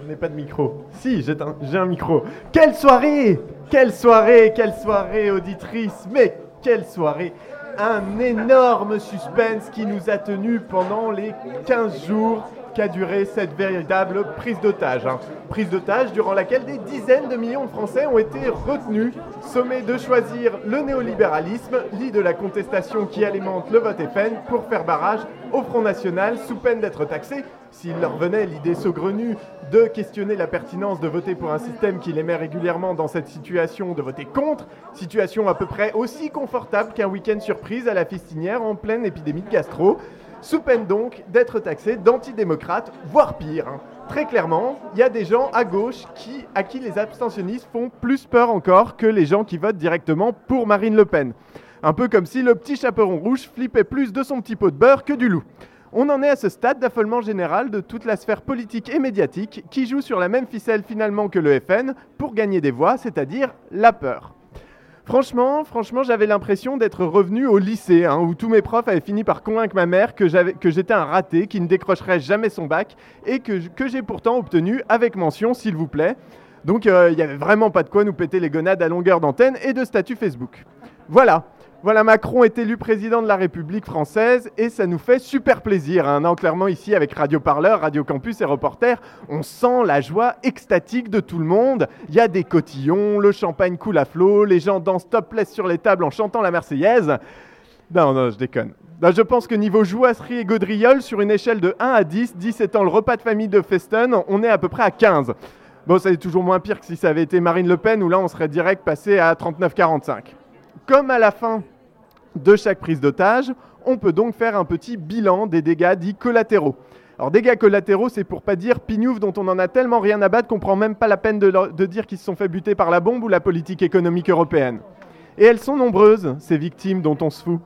je n'ai pas de micro. Si, j'ai un, micro. Quelle soirée! Quelle soirée! Quelle soirée, auditrice! Mais quelle soirée! Un énorme suspense qui nous a tenus pendant les 15 jours qu'a duré cette véritable prise d'otage. hein. Prise d'otage durant laquelle des dizaines de millions de Français ont été retenus, sommés de choisir le néolibéralisme, lit de la contestation qui alimente le vote FN, pour faire barrage au Front National sous peine d'être taxés. S'il leur venait l'idée saugrenue de questionner la pertinence de voter pour un système qui les met régulièrement dans cette situation de voter contre, situation à peu près aussi confortable qu'un week-end surprise à la fistinière en pleine épidémie de gastro, sous peine donc d'être taxés d'antidémocrates, voire pire. hein. Très clairement, il y a des gens à gauche à qui les abstentionnistes font plus peur encore que les gens qui votent directement pour Marine Le Pen. Un peu comme si le petit chaperon rouge flippait plus de son petit pot de beurre que du loup. On en est à ce stade d'affolement général de toute la sphère politique et médiatique qui joue sur la même ficelle finalement que le FN pour gagner des voix, c'est-à-dire la peur. Franchement, franchement, j'avais l'impression d'être revenu au lycée, hein, où tous mes profs avaient fini par convaincre ma mère que, j'étais un raté, qui ne décrocherait jamais son bac, et que, que j'ai pourtant obtenu avec mention, s'il vous plaît. Donc euh, il n'y avait vraiment pas de quoi nous péter les gonades à longueur d'antenne et de statut Facebook. Voilà. Voilà, Macron est élu président de la République française et ça nous fait super plaisir. hein. Non, clairement, ici, avec Radio Parleur, Radio Campus et Reporter, on sent la joie extatique de tout le monde. Il y a des cotillons, le champagne coule à flot, les gens dansent topless sur les tables en chantant la Marseillaise. Non, non, je déconne. Non, je pense que niveau jouasserie et gaudriole, sur une échelle de 1 à 10, 10 étant le repas de famille de Feston, on est à peu près à 15. Bon, ça est toujours moins pire que si ça avait été Marine Le Pen, où là, on serait direct passé à 39-45. Comme à la fin de chaque prise d'otage, on peut donc faire un petit bilan des dégâts dits collatéraux. Alors dégâts collatéraux, c'est pour pas dire pignouf dont on en a tellement rien à battre qu'on prend même pas la peine de, dire qu'ils se sont fait buter par la bombe ou la politique économique européenne. Et elles sont nombreuses, ces victimes dont on se fout.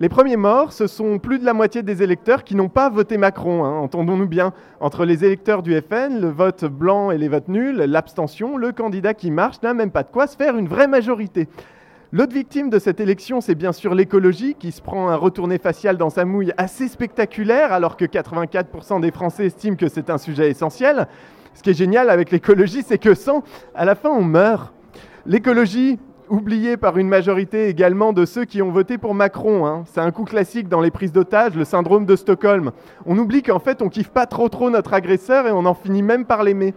Les premiers morts, ce sont plus de la moitié des électeurs qui n'ont pas voté Macron, hein, entendons-nous bien. Entre les électeurs du FN, le vote blanc et les votes nuls, l'abstention, le candidat qui marche n'a même pas de quoi se faire une vraie majorité. L'autre victime de cette élection, c'est bien sûr l'écologie, qui se prend un retourné facial dans sa mouille assez spectaculaire, alors que 84% des Français estiment que c'est un sujet essentiel. Ce qui est génial avec l'écologie, c'est que sans, à la fin, on meurt. L'écologie, oubliée par une majorité également de ceux qui ont voté pour Macron, hein. c'est un coup classique dans les prises d'otages, le syndrome de Stockholm. On oublie qu'en fait, on kiffe pas trop trop notre agresseur et on en finit même par l'aimer.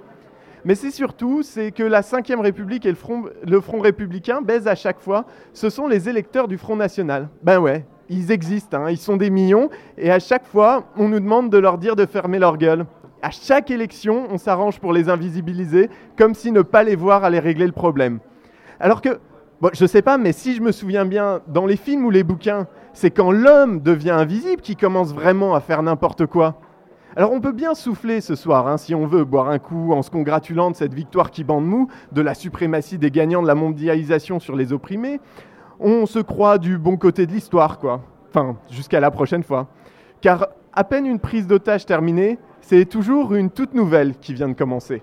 Mais c'est surtout, que la Ve République et le Front, républicain baisent à chaque fois. Ce sont les électeurs du Front National. Ben ouais, ils existent, hein, ils sont des millions, et à chaque fois, on nous demande de leur dire de fermer leur gueule. À chaque élection, on s'arrange pour les invisibiliser, comme si ne pas les voir allait régler le problème. Alors que, bon, je sais pas, mais si je me souviens bien, dans les films ou les bouquins, c'est quand l'homme devient invisible qu'il commence vraiment à faire n'importe quoi. Alors on peut bien souffler ce soir, hein, si on veut, boire un coup en se congratulant de cette victoire qui bande mou, de la suprématie des gagnants de la mondialisation sur les opprimés. On se croit du bon côté de l'histoire, quoi. Enfin, jusqu'à la prochaine fois. Car à peine une prise d'otage terminée, c'est toujours une toute nouvelle qui vient de commencer.